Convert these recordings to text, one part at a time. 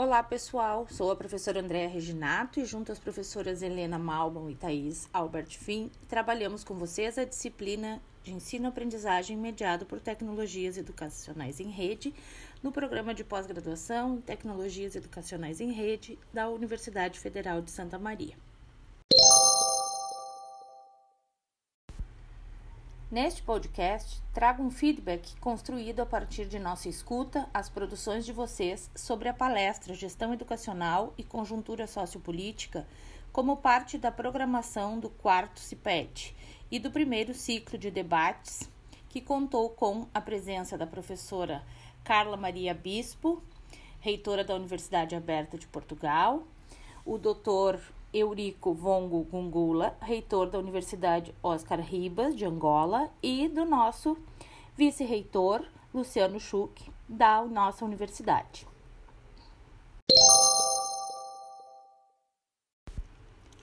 Olá, pessoal. Sou a professora Andréa Reginato e junto às professoras Helena Malman e Thaís Albert Fim, trabalhamos com vocês a disciplina de ensino-aprendizagem mediado por tecnologias educacionais em rede no programa de pós-graduação em tecnologias educacionais em rede da Universidade Federal de Santa Maria. Neste podcast, trago um feedback construído a partir de nossa escuta às produções de vocês sobre a palestra Gestão Educacional e Conjuntura Sociopolítica como parte da programação do quarto CIPED e do primeiro ciclo de debates, que contou com a presença da professora Carla Maria Bispo, reitora da Universidade Aberta de Portugal, o doutor Eurico Vongo Gungula, reitor da Universidade Oscar Ribas, de Angola, e do nosso vice-reitor, Luciano Schuch, da nossa universidade.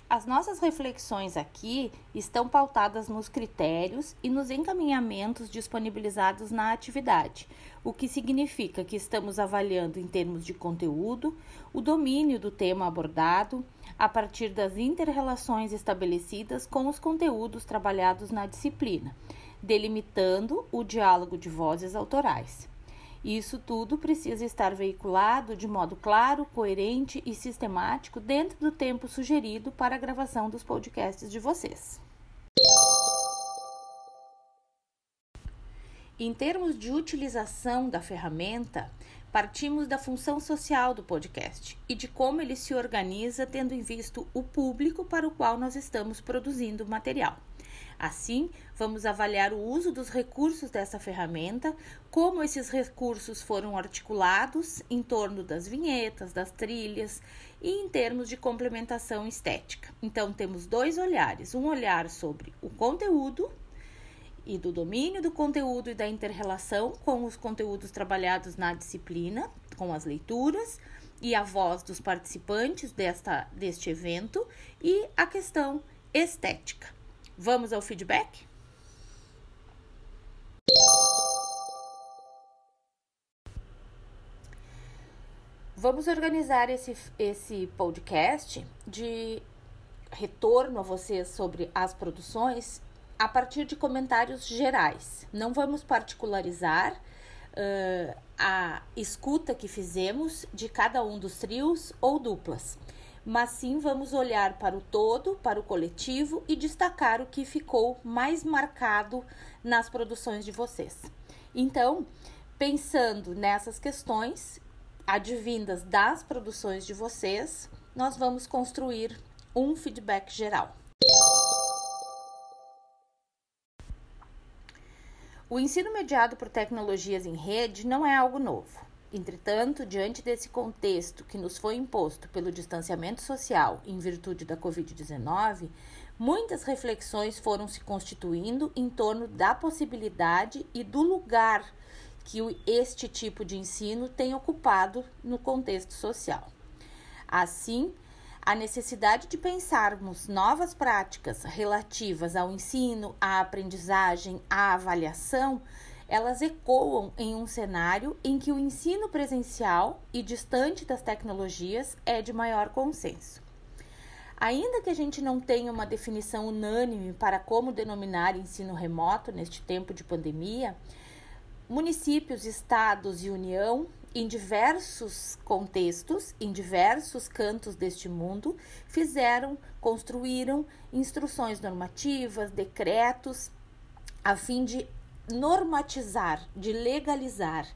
As nossas reflexões aqui estão pautadas nos critérios e nos encaminhamentos disponibilizados na atividade, o que significa que estamos avaliando em termos de conteúdo o domínio do tema abordado a partir das interrelações estabelecidas com os conteúdos trabalhados na disciplina, delimitando o diálogo de vozes autorais. Isso tudo precisa estar veiculado de modo claro, coerente e sistemático dentro do tempo sugerido para a gravação dos podcasts de vocês. Em termos de utilização da ferramenta, partimos da função social do podcast e de como ele se organiza tendo em vista o público para o qual nós estamos produzindo material. Assim, vamos avaliar o uso dos recursos dessa ferramenta, como esses recursos foram articulados em torno das vinhetas, das trilhas e em termos de complementação estética. Então, temos dois olhares: um olhar sobre o conteúdo e do domínio do conteúdo e da interrelação com os conteúdos trabalhados na disciplina, com as leituras e a voz dos participantes desta, deste evento, e a questão estética. Vamos ao feedback? Vamos organizar esse, esse podcast de retorno a vocês sobre as produções a partir de comentários gerais. Não vamos particularizar uh, a escuta que fizemos de cada um dos trios ou duplas mas sim vamos olhar para o todo, para o coletivo e destacar o que ficou mais marcado nas produções de vocês. Então, pensando nessas questões advindas das produções de vocês, nós vamos construir um feedback geral. O ensino mediado por tecnologias em rede não é algo novo. Entretanto, diante desse contexto que nos foi imposto pelo distanciamento social em virtude da Covid-19, muitas reflexões foram se constituindo em torno da possibilidade e do lugar que este tipo de ensino tem ocupado no contexto social. Assim, a necessidade de pensarmos novas práticas relativas ao ensino, à aprendizagem, à avaliação elas ecoam em um cenário em que o ensino presencial e distante das tecnologias é de maior consenso. Ainda que a gente não tenha uma definição unânime para como denominar ensino remoto neste tempo de pandemia, municípios, estados e União, em diversos contextos, em diversos cantos deste mundo, fizeram, construíram instruções normativas, decretos, a fim de normatizar, de legalizar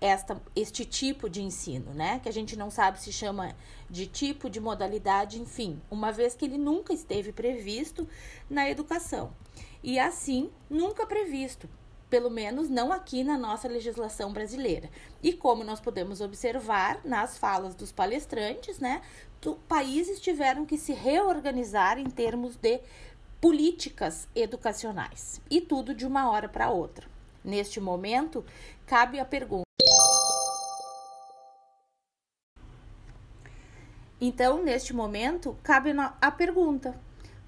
esta, este tipo de ensino, né? Que a gente não sabe se chama de tipo, de modalidade, enfim, uma vez que ele nunca esteve previsto na educação. E assim, nunca previsto, pelo menos não aqui na nossa legislação brasileira. E como nós podemos observar nas falas dos palestrantes, né? Países tiveram que se reorganizar em termos de políticas educacionais e tudo de uma hora para outra. Neste momento, cabe a pergunta. Então, neste momento, cabe a pergunta: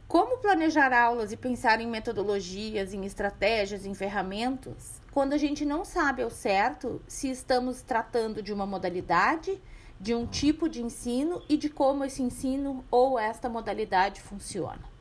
como planejar aulas e pensar em metodologias, em estratégias, em ferramentas, quando a gente não sabe ao certo se estamos tratando de uma modalidade, de um tipo de ensino e de como esse ensino ou esta modalidade funciona.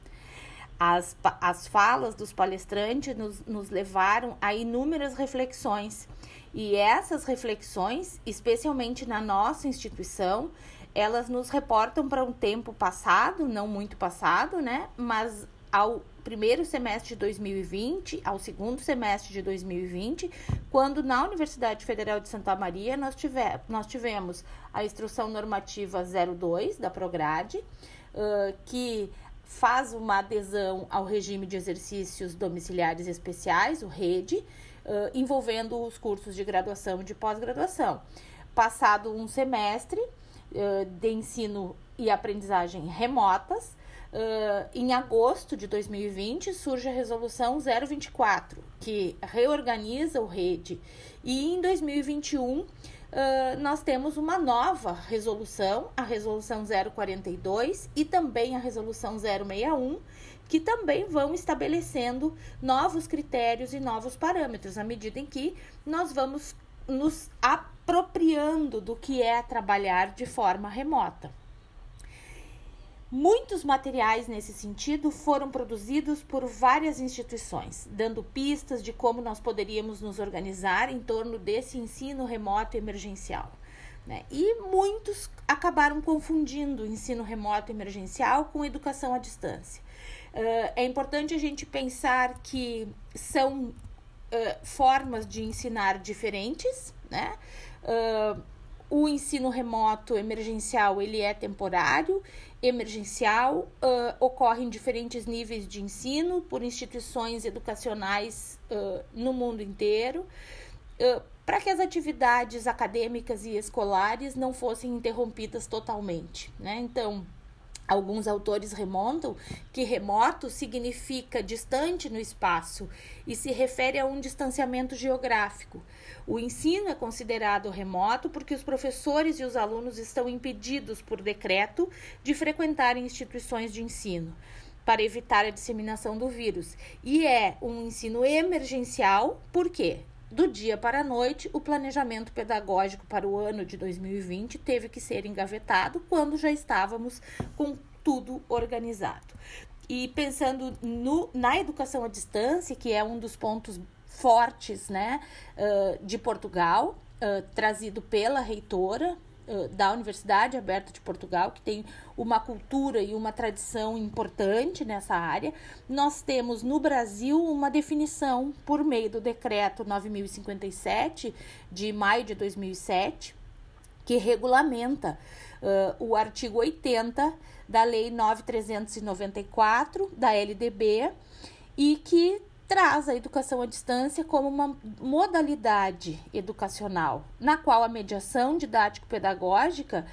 As, as falas dos palestrantes nos, nos levaram a inúmeras reflexões, e essas reflexões, especialmente na nossa instituição, elas nos reportam para um tempo passado, não muito passado, né? Mas ao primeiro semestre de 2020, ao segundo semestre de 2020, quando na Universidade Federal de Santa Maria nós, tiver, nós tivemos a Instrução Normativa 02 da Prograde, uh, que faz uma adesão ao regime de exercícios domiciliares especiais, o REDE, uh, envolvendo os cursos de graduação e de pós-graduação. Passado um semestre uh, de ensino e aprendizagem remotas, Uh, em agosto de 2020 surge a resolução 024, que reorganiza o rede, e em 2021 uh, nós temos uma nova resolução, a resolução 042 e também a resolução 061, que também vão estabelecendo novos critérios e novos parâmetros, à medida em que nós vamos nos apropriando do que é trabalhar de forma remota. Muitos materiais nesse sentido foram produzidos por várias instituições, dando pistas de como nós poderíamos nos organizar em torno desse ensino remoto emergencial. Né? E muitos acabaram confundindo o ensino remoto emergencial com educação à distância. Uh, é importante a gente pensar que são uh, formas de ensinar diferentes, né? Uh, o ensino remoto emergencial ele é temporário, emergencial, ocorre em diferentes níveis de ensino por instituições educacionais no mundo inteiro, para que as atividades acadêmicas e escolares não fossem interrompidas totalmente, né? Então, Alguns autores remontam que remoto significa distante no espaço e se refere a um distanciamento geográfico. O ensino é considerado remoto porque os professores e os alunos estão impedidos por decreto de frequentar instituições de ensino para evitar a disseminação do vírus. E é um ensino emergencial, por quê? Do dia para a noite, o planejamento pedagógico para o ano de 2020 teve que ser engavetado quando já estávamos com tudo organizado. E pensando no, na educação à distância, que é um dos pontos fortes né, uh, de Portugal, uh, trazido pela reitora da Universidade Aberta de Portugal, que tem uma cultura e uma tradição importante nessa área. Nós temos no Brasil uma definição por meio do decreto 9057 de maio de 2007, que regulamenta uh, o artigo 80 da Lei 9394 da LDB e que traz a educação à distância como uma modalidade educacional, na qual a mediação didático-pedagógica,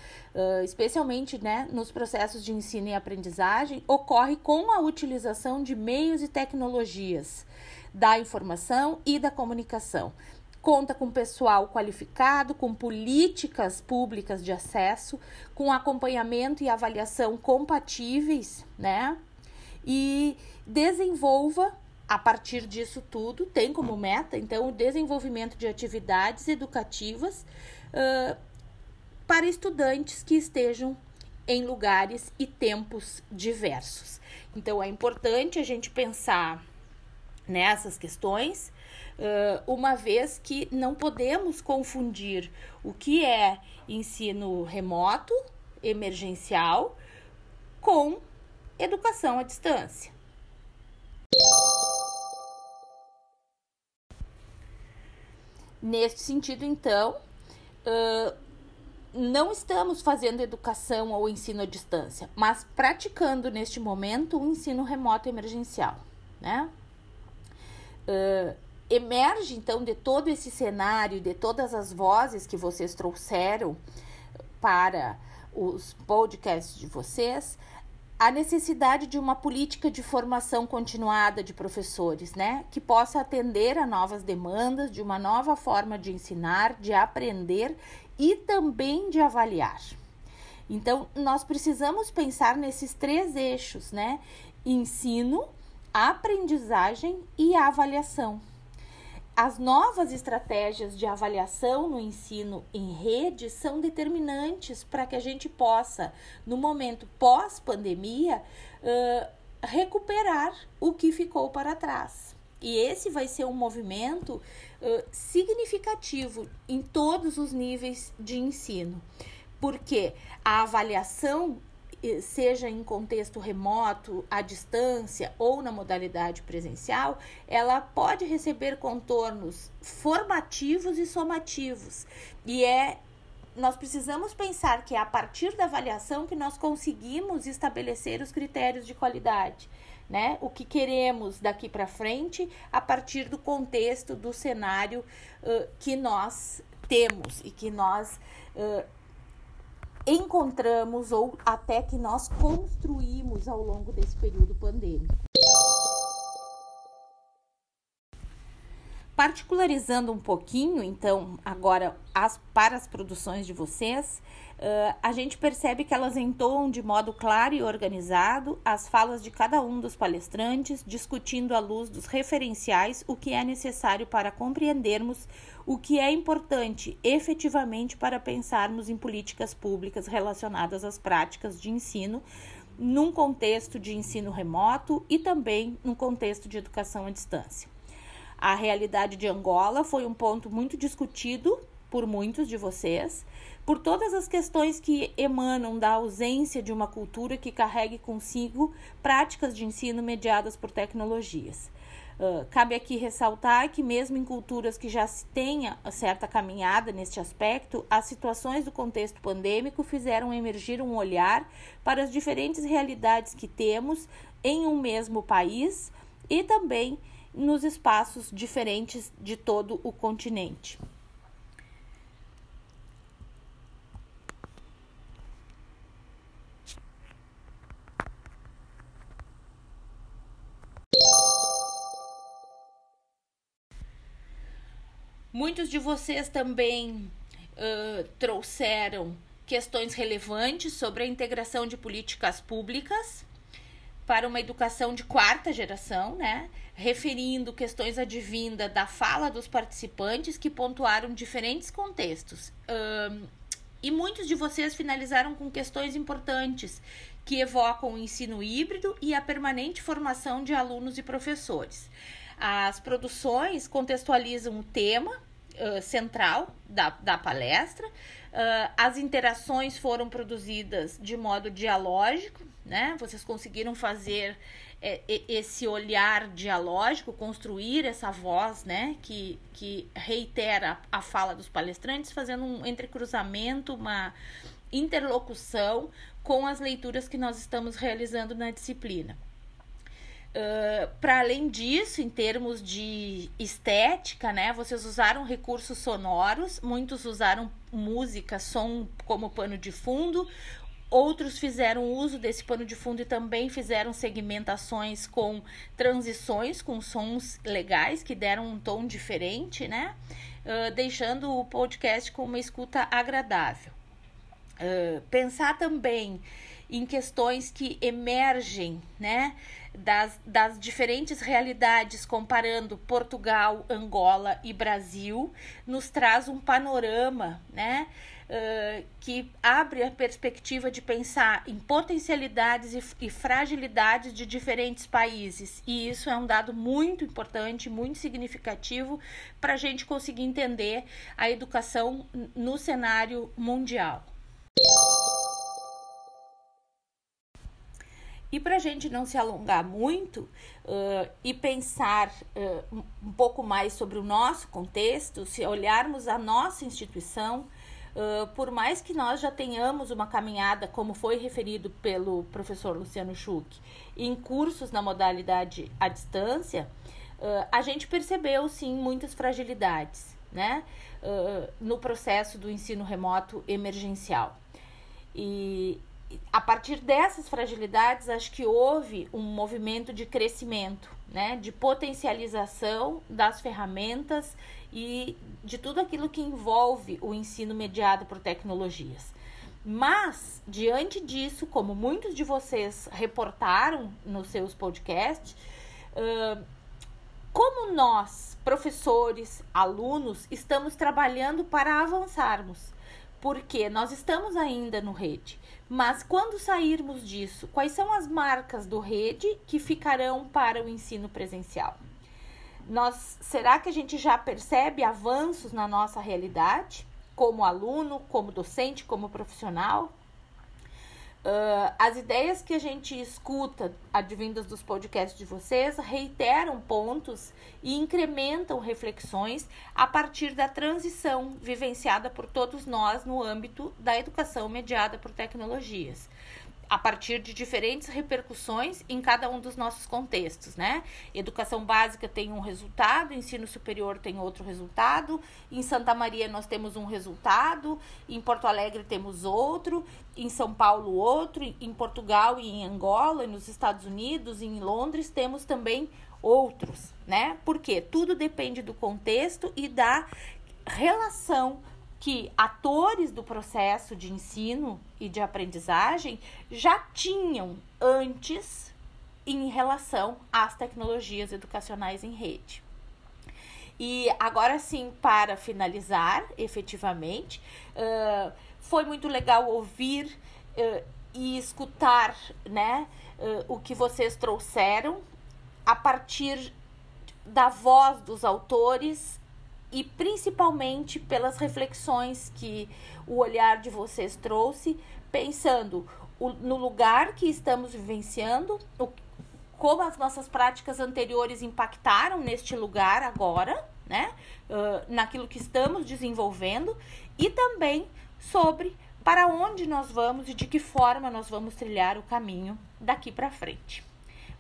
especialmente né, nos processos de ensino e aprendizagem, ocorre com a utilização de meios e tecnologias da informação e da comunicação. Conta com pessoal qualificado, com políticas públicas de acesso, com acompanhamento e avaliação compatíveis, né? E desenvolva a partir disso tudo, tem como meta, então, o desenvolvimento de atividades educativas uh, para estudantes que estejam em lugares e tempos diversos. Então, é importante a gente pensar nessas questões, uh, uma vez que não podemos confundir o que é ensino remoto, emergencial, com educação à distância. Neste sentido, então, uh, não estamos fazendo educação ou ensino à distância, mas praticando neste momento o ensino remoto emergencial, né? Uh, emerge então de todo esse cenário, de todas as vozes que vocês trouxeram para os podcasts de vocês, a necessidade de uma política de formação continuada de professores, né, que possa atender a novas demandas, de uma nova forma de ensinar, de aprender e também de avaliar. Então, nós precisamos pensar nesses três eixos, né? Ensino, aprendizagem e avaliação. As novas estratégias de avaliação no ensino em rede são determinantes para que a gente possa, no momento pós-pandemia, uh, recuperar o que ficou para trás. E esse vai ser um movimento uh, significativo em todos os níveis de ensino, porque a avaliação seja em contexto remoto, à distância ou na modalidade presencial, ela pode receber contornos formativos e somativos. E é nós precisamos pensar que é a partir da avaliação que nós conseguimos estabelecer os critérios de qualidade, né? O que queremos daqui para frente a partir do contexto, do cenário uh, que nós temos e que nós uh, encontramos ou até que nós construímos ao longo desse período pandêmico. Particularizando um pouquinho, então, agora as, para as produções de vocês, uh, a gente percebe que elas entoam de modo claro e organizado as falas de cada um dos palestrantes, discutindo à luz dos referenciais o que é necessário para compreendermos o que é importante efetivamente para pensarmos em políticas públicas relacionadas às práticas de ensino, num contexto de ensino remoto e também num contexto de educação à distância. A realidade de Angola foi um ponto muito discutido por muitos de vocês, por todas as questões que emanam da ausência de uma cultura que carregue consigo práticas de ensino mediadas por tecnologias. Uh, cabe aqui ressaltar que, mesmo em culturas que já se tenha certa caminhada neste aspecto, as situações do contexto pandêmico fizeram emergir um olhar para as diferentes realidades que temos em um mesmo país e também nos espaços diferentes de todo o continente. Muitos de vocês também uh, trouxeram questões relevantes sobre a integração de políticas públicas para uma educação de quarta geração, né? Referindo questões advinda da fala dos participantes que pontuaram diferentes contextos. Um, e muitos de vocês finalizaram com questões importantes que evocam o ensino híbrido e a permanente formação de alunos e professores. As produções contextualizam o tema uh, central da, da palestra. Uh, as interações foram produzidas de modo dialógico, né? Vocês conseguiram fazer é, esse olhar dialógico, construir essa voz, né? Que, que reitera a fala dos palestrantes, fazendo um entrecruzamento, uma interlocução com as leituras que nós estamos realizando na disciplina. Uh, para além disso, em termos de estética, né, vocês usaram recursos sonoros, muitos usaram música, som como pano de fundo, outros fizeram uso desse pano de fundo e também fizeram segmentações com transições, com sons legais que deram um tom diferente, né, uh, deixando o podcast com uma escuta agradável. Uh, pensar também em questões que emergem, né? Das, das diferentes realidades, comparando Portugal, Angola e Brasil, nos traz um panorama, né? Uh, que abre a perspectiva de pensar em potencialidades e, e, fragilidades de diferentes países. E isso é um dado muito importante, muito significativo para a gente conseguir entender a educação no cenário mundial. E para a gente não se alongar muito uh, e pensar uh, um pouco mais sobre o nosso contexto, se olharmos a nossa instituição, uh, por mais que nós já tenhamos uma caminhada, como foi referido pelo professor Luciano Schuch, em cursos na modalidade à distância, a gente percebeu sim muitas fragilidades né, no processo do ensino remoto emergencial. E, a partir dessas fragilidades, acho que houve um movimento de crescimento, né, de potencialização das ferramentas e de tudo aquilo que envolve o ensino mediado por tecnologias. Mas, diante disso, como muitos de vocês reportaram nos seus podcasts, como nós, professores, alunos, estamos trabalhando para avançarmos? Porque nós estamos ainda no rede, mas quando sairmos disso, quais são as marcas do rede que ficarão para o ensino presencial? Nós, será que a gente já percebe avanços na nossa realidade, como aluno, como docente, como profissional? Uh, as ideias que a gente escuta advindas dos podcasts de vocês reiteram pontos e incrementam reflexões a partir da transição vivenciada por todos nós no âmbito da educação mediada por tecnologias a partir de diferentes repercussões em cada um dos nossos contextos, né? Educação básica tem um resultado, ensino superior tem outro resultado, em Santa Maria nós temos um resultado, em Porto Alegre temos outro, em São Paulo outro, em Portugal e em Angola, e nos Estados Unidos, e em Londres temos também outros, né? Porque tudo depende do contexto e da relação que atores do processo de ensino e de aprendizagem já tinham antes em relação às tecnologias educacionais em rede. E agora sim, para finalizar, efetivamente, uh, foi muito legal ouvir uh, e escutar né, uh, o que vocês trouxeram a partir da voz dos autores e principalmente pelas reflexões que o olhar de vocês trouxe, pensando no lugar que estamos vivenciando, como as nossas práticas anteriores impactaram neste lugar agora, né? Uh, naquilo que estamos desenvolvendo e também sobre para onde nós vamos e de que forma nós vamos trilhar o caminho daqui para frente.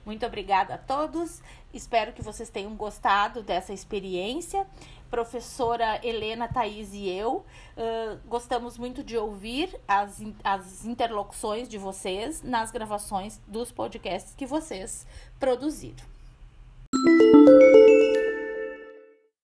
Muito obrigada a todos. Espero que vocês tenham gostado dessa experiência professora Helena, Thaís e eu. Uh, gostamos muito de ouvir as, as interlocuções de vocês nas gravações dos podcasts que vocês produziram.